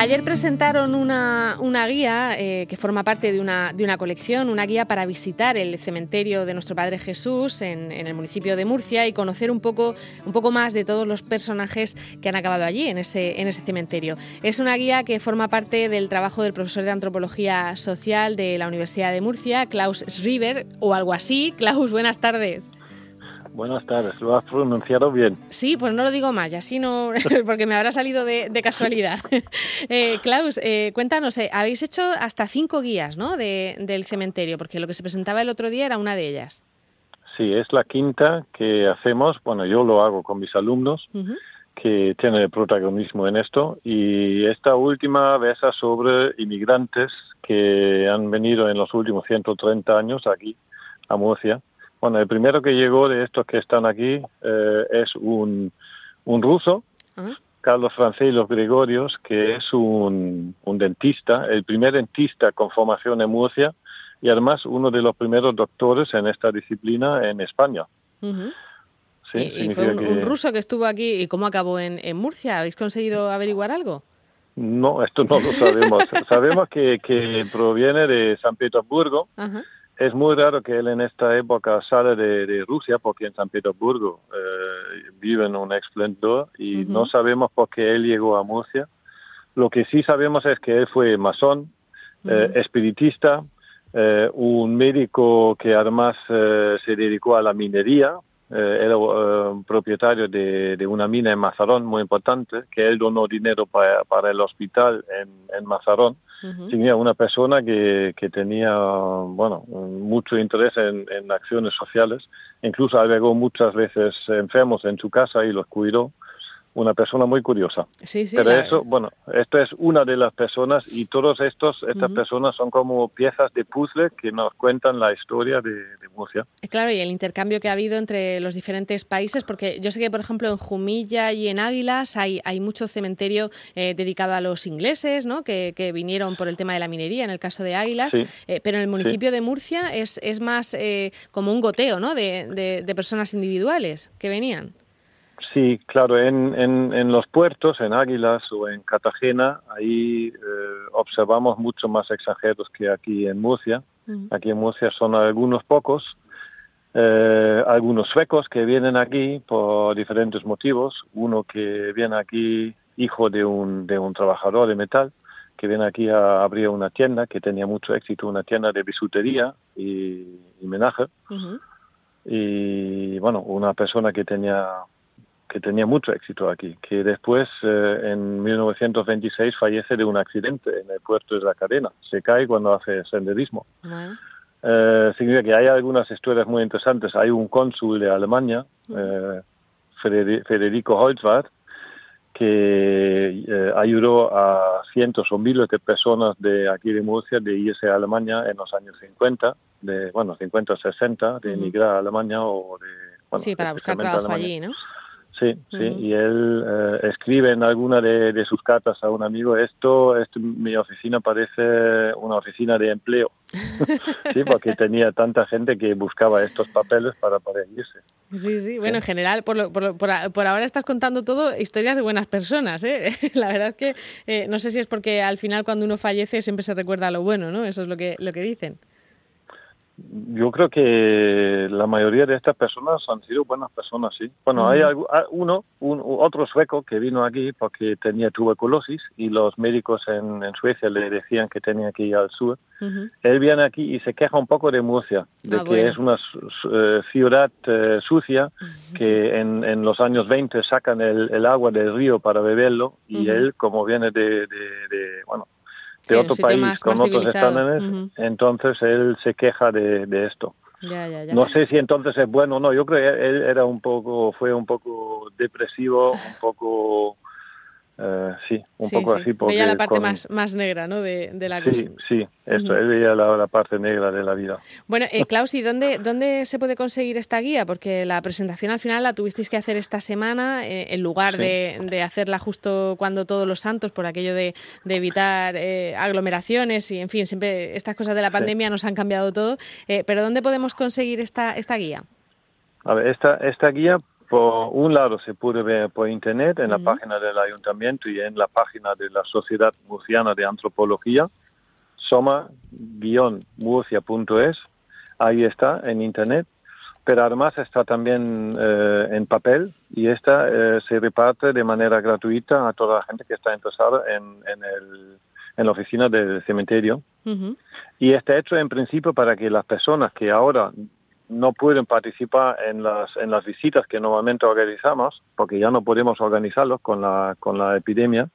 Ayer presentaron una, una guía eh, que forma parte de una, de una colección, una guía para visitar el cementerio de nuestro Padre Jesús en, el municipio de Murcia y conocer un poco, un poco más de todos los personajes que han acabado allí, en ese, en ese cementerio. Es una guía que forma parte del trabajo del profesor de Antropología Social de la Universidad de Murcia, Klaus Schriver, o algo así. Klaus, buenas tardes. Buenas tardes, lo has pronunciado bien. Sí, pues no lo digo más, y así no, porque me habrá salido de, de casualidad. eh, Klaus, eh, cuéntanos, eh, habéis hecho hasta cinco guías ¿no? De, del cementerio, porque lo que se presentaba el otro día era una de ellas. Sí, es la quinta que hacemos, bueno, yo lo hago con mis alumnos, uh -huh. que tienen el protagonismo en esto, y esta última versa sobre inmigrantes que han venido en los últimos 130 años aquí, a Murcia, bueno, el primero que llegó de estos que están aquí eh, es un, un ruso, uh -huh. Carlos Francelos Gregorios, que es un, un, dentista, el primer dentista con formación en Murcia y además uno de los primeros doctores en esta disciplina en España. Uh -huh. sí, y, y fue un, que... un, ruso que estuvo aquí. ¿Y cómo acabó en, en Murcia? ¿Habéis conseguido averiguar algo? No, esto no lo sabemos. sabemos que, que, proviene de San Petersburgo. Uh -huh es muy raro que él en esta época sale de, de Rusia porque en San Petersburgo eh, vive en un esplendor y uh -huh. no sabemos por qué él llegó a Murcia. Lo que sí sabemos es que él fue masón, uh -huh. eh, espiritista, eh, un médico que además eh, se dedicó a la minería, era propietario de, de, una mina en Mazarón muy importante, que él donó dinero para, para el hospital en, en Mazarón. Tenía una persona que, que, tenía bueno mucho interés en, en, acciones sociales incluso albergó muchas veces enfermos en su casa y los cuidó una persona muy curiosa sí, sí, pero la... eso bueno esto es una de las personas y todos estos estas uh -huh. personas son como piezas de puzzle que nos cuentan la historia de, de, Murcia claro y el intercambio que ha habido entre los diferentes países porque yo sé que por ejemplo en Jumilla y en Águilas hay hay mucho cementerio eh, dedicado a los ingleses no que, que, vinieron por el tema de la minería en el caso de Águilas sí. eh, pero en el municipio sí. de Murcia es es más eh, como un goteo no de, de, de personas individuales que venían Sí, claro, en, en, en, los puertos, en Águilas o en Cartagena, ahí eh, observamos mucho más extranjeros que aquí en Murcia. Aquí en Murcia son algunos pocos, eh, algunos suecos que vienen aquí por diferentes motivos. Uno que viene aquí, hijo de un, de un trabajador de metal, que viene aquí a abrir una tienda que tenía mucho éxito, una tienda de bisutería y, y menaje. Uh -huh. Y bueno, una persona que tenía que tenía mucho éxito aquí, que después eh, en 1926 fallece de un accidente en el puerto de la cadena, se cae cuando hace senderismo. Bueno. Eh, significa que hay algunas historias muy interesantes. Hay un cónsul de Alemania, eh, Federico Holzwart, que eh, ayudó a cientos o miles de personas de aquí de Murcia de irse a Alemania en los años 50, de, bueno, 50 o 60, de emigrar a Alemania o de... Bueno, sí, para buscar trabajo allí, ¿no? Sí, sí, uh -huh. y él eh, escribe en alguna de, de, sus cartas a un amigo, esto, esto, mi oficina parece una oficina de empleo, sí, porque tenía tanta gente que buscaba estos papeles para poder irse. Sí, sí, bueno, en general, por, lo, por, por, por, ahora estás contando todo historias de buenas personas, ¿eh? La verdad es que eh, no sé si es porque al final cuando uno fallece siempre se recuerda lo bueno, ¿no? Eso es lo que, lo que dicen yo creo que la mayoría de estas personas han sido buenas personas, sí. Bueno, uh -huh. hay ah, uno, un, otro sueco que vino aquí porque tenía tuberculosis y los médicos en, en Suecia le decían que tenía que ir al sur. Uh -huh. Él viene aquí y se queja un poco de Murcia, de ah, que bueno. es una uh, ciudad uh, sucia, -huh. que en, en, los años 20 sacan el, el, agua del río para beberlo y él, como viene de, de, de bueno, de sí, otro país más, con más otros estándares, uh -huh. entonces él se queja de, de esto. Ya, ya, ya. No sé si entonces es bueno o no. Yo creo que él era un poco, fue un poco depresivo, un poco Uh, sí, un sí, poco sí. así. Porque veía la parte con... más, más negra ¿no? de, de la sí. Sí, uh -huh. él veía la, la, parte negra de la vida. Bueno, eh, Klaus, ¿y dónde, dónde se puede conseguir esta guía? Porque la presentación al final la tuvisteis que hacer esta semana, eh, en lugar sí. de, de, hacerla justo cuando todos los santos, por aquello de, de evitar eh, aglomeraciones y, en fin, siempre estas cosas de la pandemia nos han cambiado todo. Eh, pero ¿dónde podemos conseguir esta, esta guía? A ver, esta, esta guía por un lado se puede ver por internet en la página del ayuntamiento y en la página de la Sociedad Murciana de Antropología, soma-murcia.es, ahí está en internet, pero además está también eh, en papel y esta eh, se reparte de manera gratuita a toda la gente que está interesada en, en, el, en la oficina del cementerio. Y está hecho en principio para que las personas que ahora no pueden participar en las, en las visitas que normalmente organizamos, porque ya no podemos organizarlos con la, con la epidemia,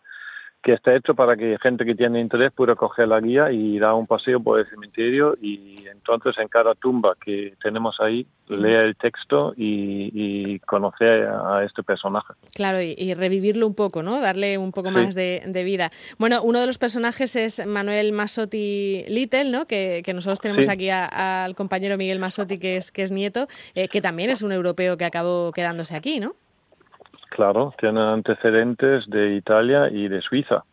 que está hecho para que gente que tiene interés pueda coger la guía y dar un paseo por el cementerio y entonces en cada tumba que tenemos ahí lea el texto y, y conocer a este personaje. Claro, y, revivirlo un poco, ¿no? Darle un poco más de, vida. Bueno, uno de los personajes es Manuel Masotti Little, ¿no? Que, nosotros tenemos aquí al compañero Miguel Masotti, que es, que es nieto, eh, que también es un europeo que acabó quedándose aquí, ¿no? Claro, tiene antecedentes de Italia y de Suiza.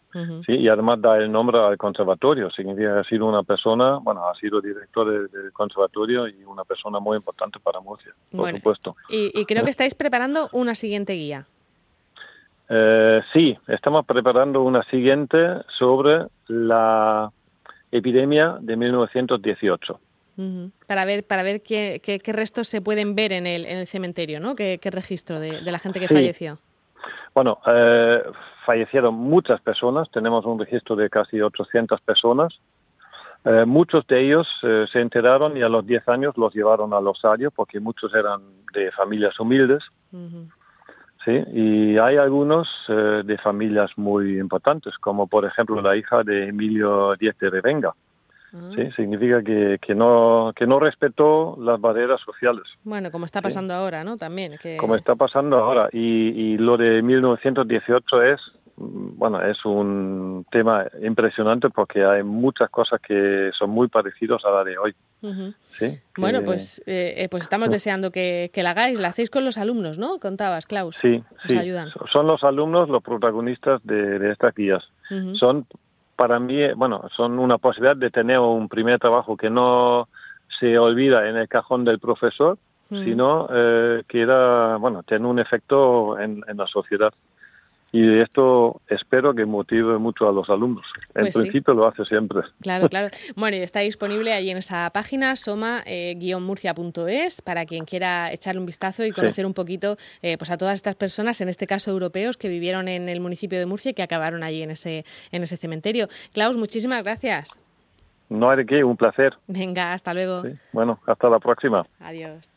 ¿sí? Y además da el nombre al conservatorio. Significa que ha sido una persona, bueno, ha sido director del conservatorio y una persona muy importante para Murcia, por supuesto. Y, creo que estáis preparando una siguiente guía. Eh, sí, estamos preparando una siguiente sobre la epidemia de 1918. Para ver, para ver qué, qué, restos se pueden ver en el, en el cementerio, ¿no? ¿Qué, registro de, la gente que falleció? Bueno, eh, fallecieron muchas personas, tenemos un registro de casi 800 personas. Eh, muchos de ellos eh, se enteraron y a los 10 años los llevaron al osario porque muchos eran de familias humildes. Sí, y hay algunos de familias muy importantes, como por ejemplo la hija de Emilio Díez de Revenga, Ah. Sí, significa que, que, no, que no respetó las barreras sociales. Bueno, como está pasando ahora, ¿no? También. Que... Como está pasando ahora. Y, y lo de 1918 es, bueno, es un tema impresionante porque hay muchas cosas que son muy parecidas a la de hoy. ¿Sí? Bueno, pues, eh, eh, pues estamos deseando que, que, la hagáis. La hacéis con los alumnos, ¿no? Contabas, Klaus. Sí, sí. ayudan. Son los alumnos los protagonistas de, de estas guías. Son para mí, bueno, son una posibilidad de tener un primer trabajo que no se olvida en el cajón del profesor, mm. sino eh, que era, bueno, tiene un efecto en la sociedad y esto espero que motive mucho a los alumnos. En pues principio lo hace siempre. Claro, claro. Bueno, y está disponible ahí en esa página soma-murcia.es para quien quiera echarle un vistazo y conocer un poquito eh, pues a todas estas personas, en este caso europeos, que vivieron en el municipio de Murcia y que acabaron allí en ese, en ese cementerio. Klaus, muchísimas gracias. No hay de qué, un placer. Venga, hasta luego. Bueno, hasta la próxima. Adiós.